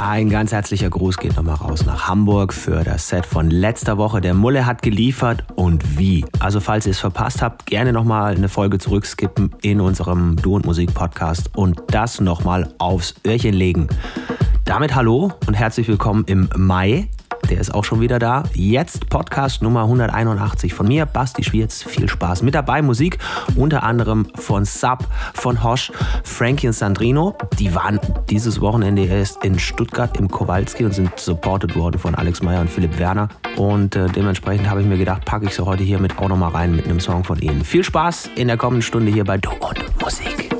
Ein ganz herzlicher Gruß geht nochmal raus nach Hamburg für das Set von letzter Woche. Der Mulle hat geliefert und wie. Also falls ihr es verpasst habt, gerne nochmal eine Folge zurückskippen in unserem Du und Musik Podcast und das nochmal aufs Öhrchen legen. Damit hallo und herzlich willkommen im Mai der ist auch schon wieder da. Jetzt Podcast Nummer 181 von mir, Basti Schwierz. Viel Spaß mit dabei. Musik unter anderem von Sub, von Hosch, Frankie und Sandrino. Die waren dieses Wochenende erst in Stuttgart im Kowalski und sind supported worden von Alex Meyer und Philipp Werner. Und äh, dementsprechend habe ich mir gedacht, packe ich sie heute hier mit auch nochmal rein mit einem Song von ihnen. Viel Spaß in der kommenden Stunde hier bei Du und Musik.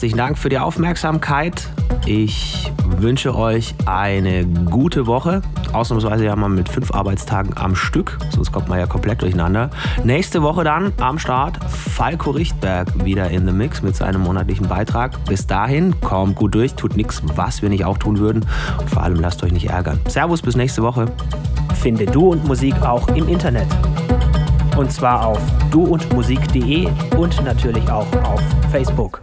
Herzlichen Dank für die Aufmerksamkeit. Ich wünsche euch eine gute Woche. Ausnahmsweise ja mal mit fünf Arbeitstagen am Stück, sonst kommt man ja komplett durcheinander. Nächste Woche dann am Start Falco Richtberg wieder in the Mix mit seinem monatlichen Beitrag. Bis dahin, kommt gut durch, tut nichts, was wir nicht auch tun würden und vor allem lasst euch nicht ärgern. Servus, bis nächste Woche. Finde Du und Musik auch im Internet. Und zwar auf duundmusik.de und natürlich auch auf Facebook.